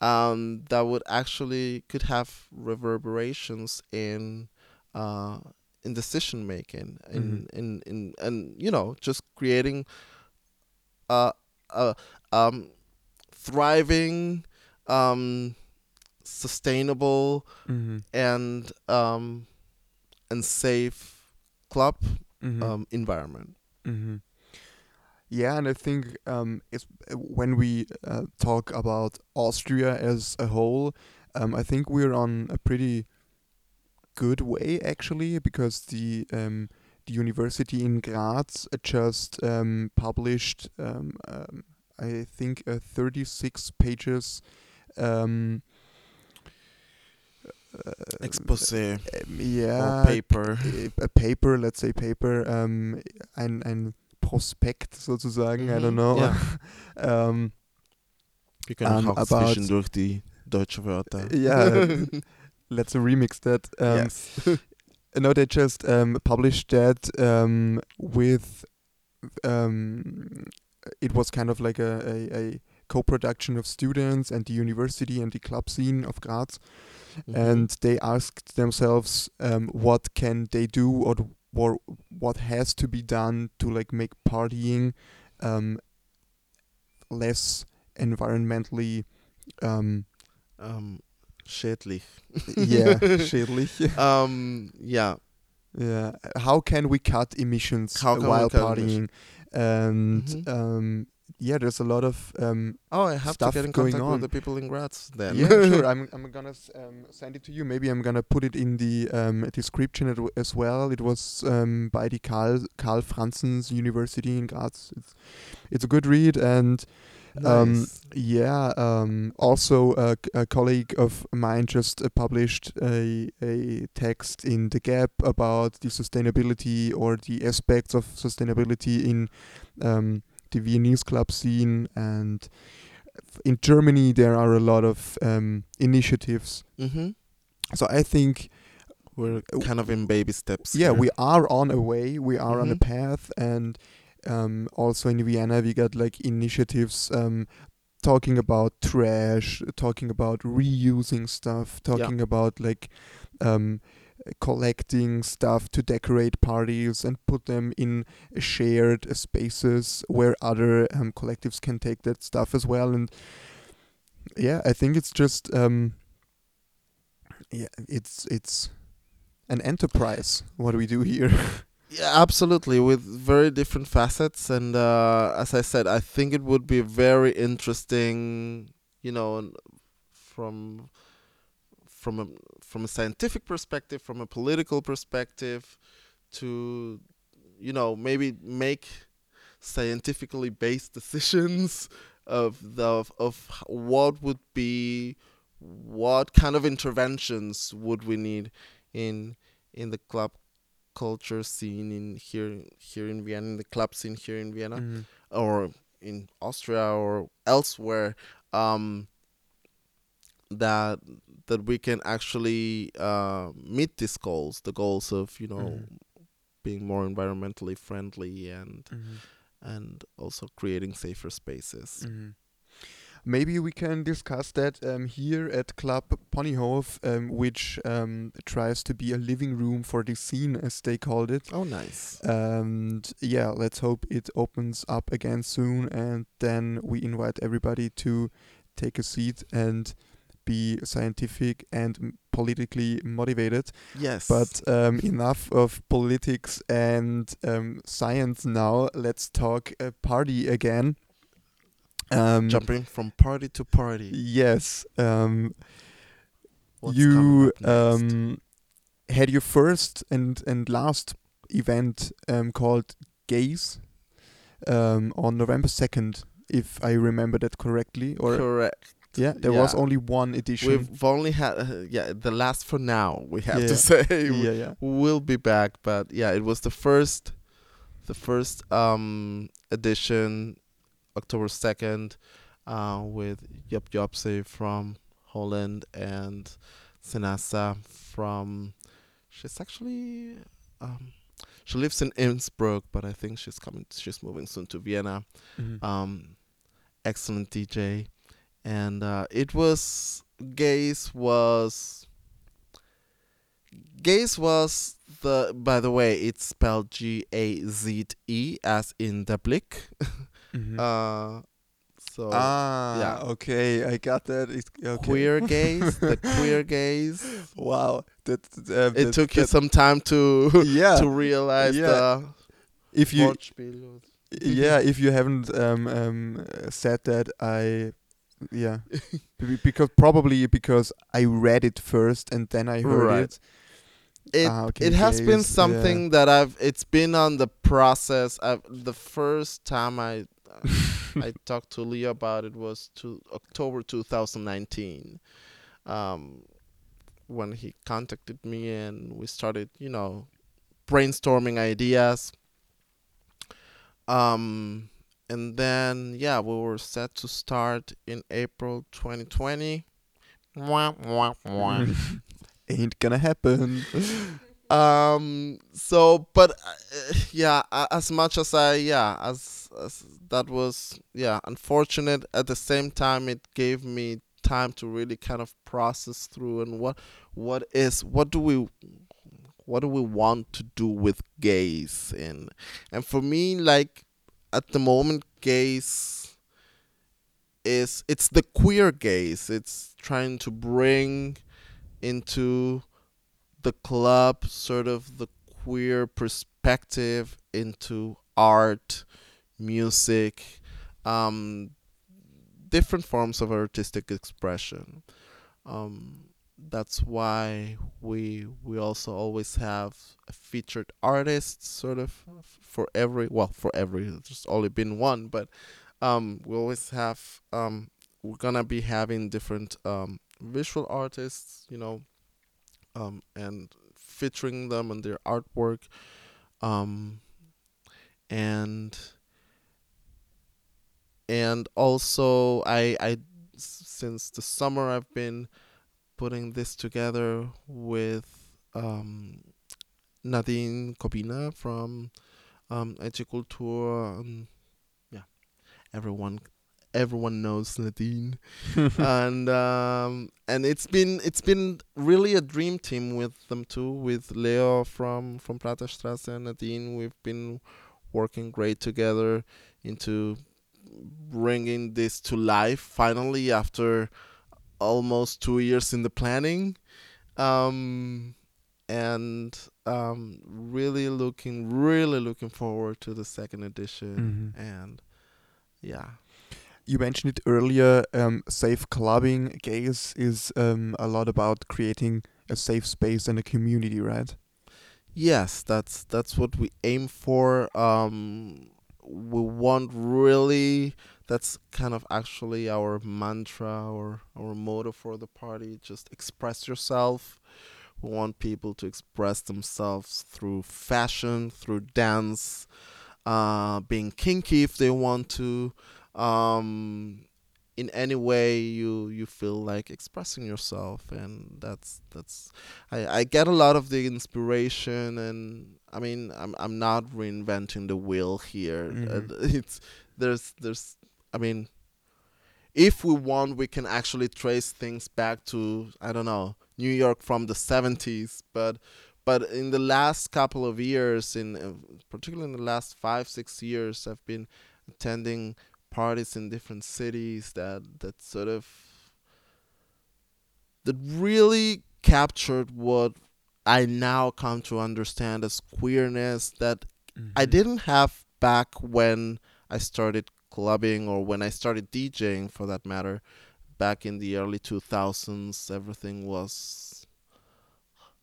um, that would actually could have reverberations in uh, in decision making in, Mhm. in in and you know just creating a a um, thriving um, sustainable Mm-hmm. and um, and safe club Mm-hmm. um, environment. hmm Yeah, and I think um, it's when we uh, talk about Austria as a whole, um, I think we're on a pretty good way actually because the um, the university in Graz just um, published um, um, I think a 36 pages um, uh, Expose um, or yeah paper. a paper, let's say paper, ein, ein Prospekt sozusagen, I don't Mhm, know. ja. ähm, Wir können um, auch about- zwischendurch die deutsche Wörter. Ja, let's remix that. Um, yes. No, they just um, published that um, with. Um, it was kind of like a, a, a co-production of students and the university and the club scene of Graz. Mhm. and they asked themselves um, what can they do or, th- or what has to be done to like make partying um, less environmentally um, um, schädlich. yeah schädlich um, yeah. yeah how can we cut emissions How can we while partying and Mhm. um, yeah there's a lot of um, Oh, I have Stuff to get in going contact on. with the people in Graz then. yeah, sure. I'm I'm gonna s- um, send it to you. Maybe I'm gonna put it in the um, description at- as well. It was um, by the Karl Karl Franzens University in Graz. It's it's a good read and um, Nice. yeah. Um, also, a colleague of mine just uh, published a a text in the Gap about the sustainability or the aspects of sustainability in um, the Viennese club scene and in Germany there are a lot of um, initiatives. hmm So I think We're kind of in baby steps. yeah here. we are on a way, we are on a Mhm. path, and um, also in Vienna we got like initiatives um, talking about trash, talking about reusing stuff, talking about like um, collecting stuff to decorate parties and put them in shared spaces where other um, collectives can take that stuff as well. And yeah, I think it's just um, yeah, it's it's an enterprise. What do we do here? Yeah, absolutely, with very different facets. And uh, as I said, I think it would be very interesting, you know, from from a from a scientific perspective, from a political perspective, to you know maybe make scientifically based decisions of the of, of what would be what kind of interventions would we need in in the club culture scene in here here in Vienna, in the club scene here in Vienna, Mhm. or in Austria or elsewhere. Um, that that we can actually uh, meet these goals, the goals of you know Mhm. being more environmentally friendly and Mhm. and also creating safer spaces. Mhm. Maybe we can discuss that um, here at Club Ponyhof, um, which um, tries to be a living room for the scene, as they called it. Oh, nice. And yeah, let's hope it opens up again soon, and then we invite everybody to take a seat and be scientific and politically motivated. Yes, But um, enough of politics and um, science now. Let's talk uh, party again. Um, jumping from party to party. Yes. Um, you coming up next? um, had your first and, and last event um, called Gaze um, on November 2nd, if I remember that correctly. Or Correct. Yeah, there was only one edition. We've only had uh, yeah the last for now. We have Yeah. to say yeah, yeah. we'll be back, but yeah, it was the first, the first um edition, October second, uh, with Job Jobse from Holland and Senasa from. She's actually um, she lives in Innsbruck, but I think she's coming. She's moving soon to Vienna. Mhm. Um, excellent DJ, and uh, it was Gaze was. Gaze was the. By the way, it's spelled G A Z E as in the blick. Mhm. Uh, so ah, yeah. okay, I got that. It's, okay. queer gaze, the queer gaze. Wow, that, uh, It that- took you some time to yeah. to realize yeah. the if you yeah, if you haven't um, um, said that, I yeah, Be- because probably because I read it first and then I heard Right. it. it Ah, okay, it has been yeah. something that I've it's been on the process. I've, the first time I I talked to Leo about it was to October 2019, um, when he contacted me and we started, you know, brainstorming ideas. Um, and then yeah, we were set to start in April 2020. Wah, wah, wah. Ain't gonna happen. um so but uh, yeah as much as i yeah as, as that was yeah unfortunate at the same time it gave me time to really kind of process through and what what is what do we what do we want to do with Gaze and and for me like at the moment Gaze is it's the queer gaze. it's trying to bring into the club sort of the queer perspective into art, music, um, different forms of artistic expression. Um, that's why we we also always have a featured artist sort of for every well for every there's only been one but um we always have um we're gonna be having different um visual artists you know um, and featuring them and their artwork. Um, and and also i i since the summer I've been putting this together with um, Nadine Kobina from um, Echiculture. Um, yeah, everyone everyone knows Nadine and um, and it's been it's been really a dream team with them too with Leo from from Praterstrasse and Nadine we've been working great together into bringing this to life finally after almost two years in the planning um, and um, really looking really looking forward to the second edition Mhm. and yeah You mentioned it earlier. Um, safe clubbing, Gaze is um, a lot about creating a safe space and a community, right? Yes, that's that's what we aim for. Um, we want really that's kind of actually our mantra or our motto for the party. Just express yourself. We want people to express themselves through fashion, through dance, uh, being kinky if they want to. Um, in any way you you feel like expressing yourself and that's that's I, I get a lot of the inspiration and I mean I'm I'm not reinventing the wheel here Mhm. Uh, it's there's there's I mean if we want we can actually trace things back to I don't know New York from the 70s but but in the last couple of years in uh, particularly in the last 5 6 years I've been attending parties in different cities that that sort of that really captured what I now come to understand as queerness that I Mhm. didn't have back when I started clubbing or when I started DJing for that matter back in the early 2000s everything was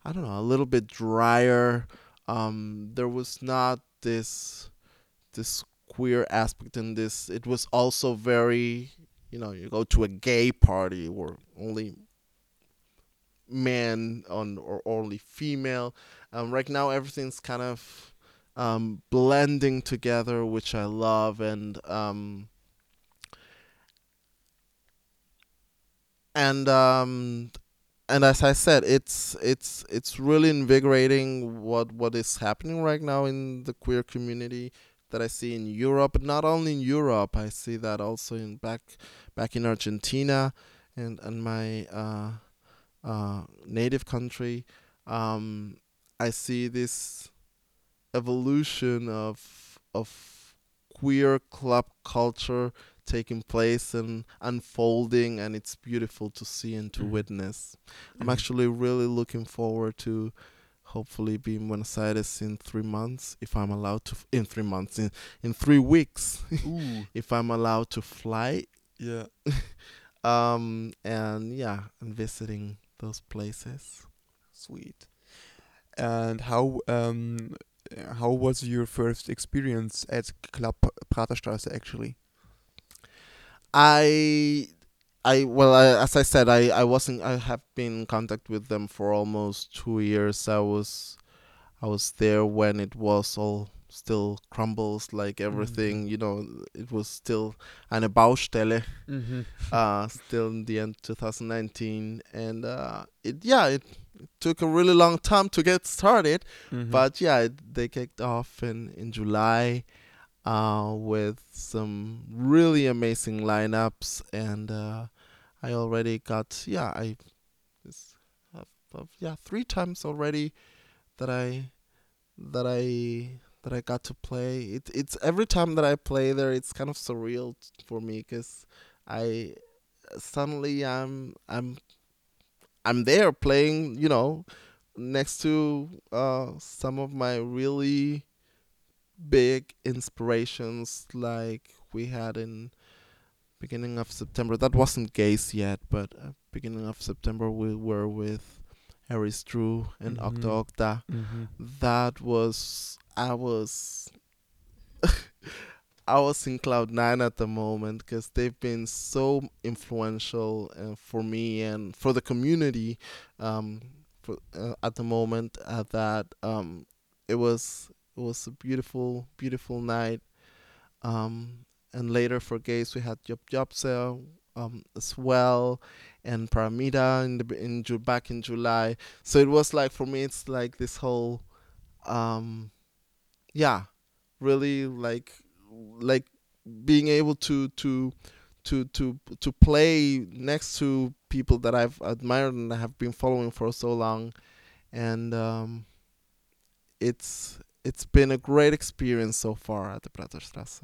I don't know a little bit drier. Um there was not this this queer aspect in this. It was also very you know you go to a gay party where only men on or only female. Um right now everything's kind of um blending together which i love and um and um and as i said it's it's it's really invigorating what what is happening right now in the queer community that I see in Europe, not only in Europe. I see that also in back back in Argentina and and my uh, uh, native country. Um, I see this evolution of of queer club culture taking place and unfolding, and it's beautiful to see and to Mhm. witness. I'm Mhm. actually really looking forward to hopefully be in Buenos Aires in three months if I'm allowed to. F- in three months, in in three weeks, if I'm allowed to fly. yeah. Um, and yeah, and visiting those places. Sweet. And how um how was your first experience at Club Praterstraße actually? I. I well, I, as I said, I, I wasn't. I have been in contact with them for almost two years. I was, I was there when it was all still crumbles like everything. You know, it was still eine Baustelle. Mm-hmm. uh, still in the end 2019 and uh, it yeah it took a really long time to get started Mm-hmm. but yeah they kicked off in in July uh, with some really amazing lineups and uh, I already got yeah I have, have, yeah three times already that I that I that I got to play it it's every time that I play there it's kind of surreal for me cuz I suddenly I'm I'm I'm there playing, you know, next to uh some of my really big inspirations like we had in beginning of September. That wasn't Gaze yet, but uh, beginning of September we were with Eris Drew and Mhm. Octa Octa Mm-hmm. that was I was I was in cloud nine at the moment because they've been so influential uh, for me and for the community um, for, uh, at the moment uh, that um, it was it was a beautiful beautiful night. Um, and later for Gaze we had Job Jobse um, as well and Paramida in the in Ju- back in July. So it was like for me it's like this whole um yeah really like like being able to to to to to play next to people that I've admired and have been following for so long and um it's it's been a great experience so far at the Praterstrasse.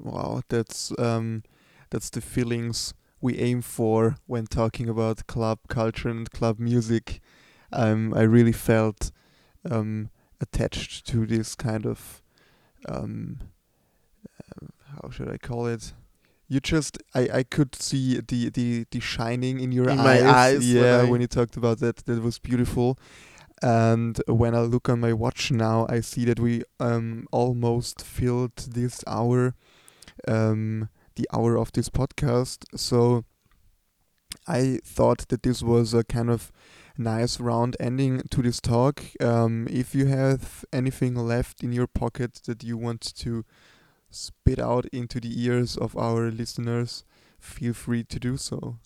Wow, that's um that's the feelings we aim for when talking about club culture and club music. Um, I really felt um attached to this kind of um uh, how should I call it? You just I, I could see the, the, the shining in your In eyes. my eyes when Yeah, I- when you talked about that, that was beautiful. And when I look on my watch now, I see that we um almost filled this hour, um the hour of this podcast. So I thought that this was a kind of nice round ending to this talk. Um, if you have anything left in your pocket that you want to spit out into the ears of our listeners, feel free to do so.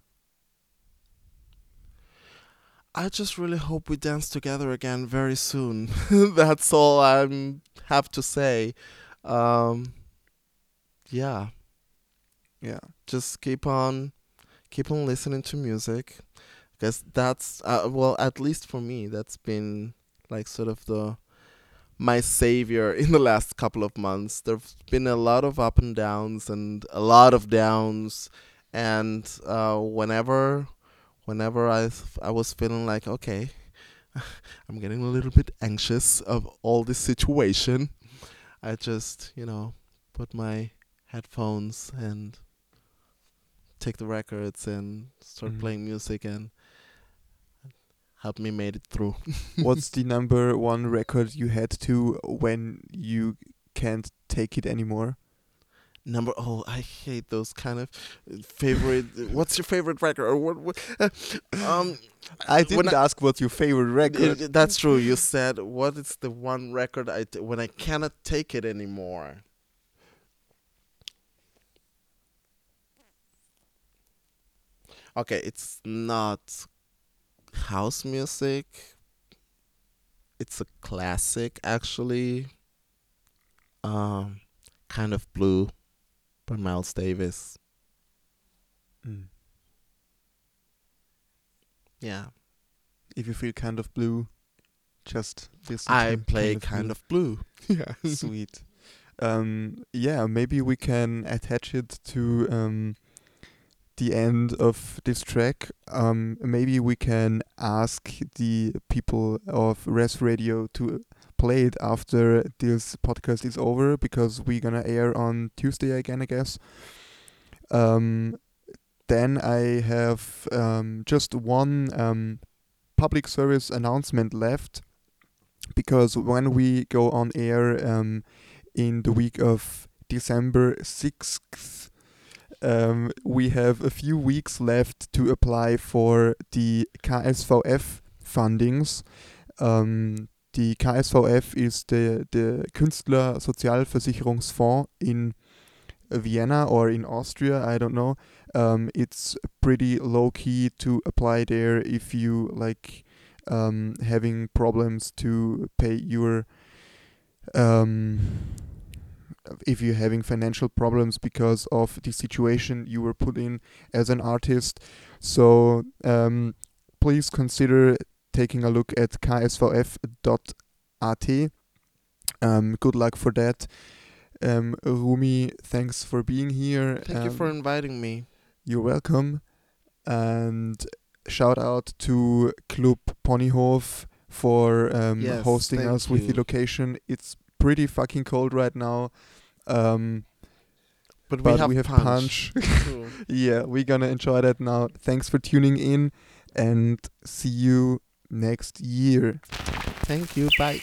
I just really hope we dance together again very soon. That's all I have to say. Um, yeah, Yeah. just keep on, keep on listening to music, because that's uh, well, at least for me, that's been like sort of the my savior in the last couple of months. there's been a lot of up and downs and a lot of downs, and uh, whenever whenever I I was feeling like okay, I'm getting a little bit anxious of all this situation, I just you know put my headphones and take the records and start Mhm. playing music and help me made it through. What's the number one record you had to when you can't take it anymore? Number oh, I hate those kind of uh, favorite. what's your favorite record or what? what uh, um, I didn't ask what's your favorite record. Uh, That's true. You said what is the one record I t- when I cannot take it anymore. Okay, it's not house music. It's a classic actually. Um kind of blue by Miles Davis. Mm. Yeah. If you feel kind of blue, just listen I play Blue. kind of blue. Yeah. Sweet. Um, yeah, maybe we can attach it to um, the end of this track. Um, maybe we can ask the people of Res Radio to play it after this podcast is over because we're gonna air on Tuesday again, I guess. Um, then I have um, just one um, public service announcement left because when we go on air um, in the week of December 6th, um, we have a few weeks left to apply for the KSVF fundings. Um, die KSVF is the, the Künstler Sozialversicherungsfonds in Vienna or in Austria, I don't know. Um, it's pretty low key to apply there if you like um, having problems to pay your um, if you're having financial problems because of the situation you were put in as an artist. So um, please consider taking a look at ksvf.at. Um, good luck for that. Um, Rumi, thanks for being here. Thank you for Um, inviting me. you're welcome. And shout out to Club Ponyhof for um, Yes, hosting us with the location. It's pretty fucking cold right now. Um, But, but we have, we have punch. punch. yeah, we're gonna enjoy that now. Thanks for tuning in and see you next year. Thank you. Bye.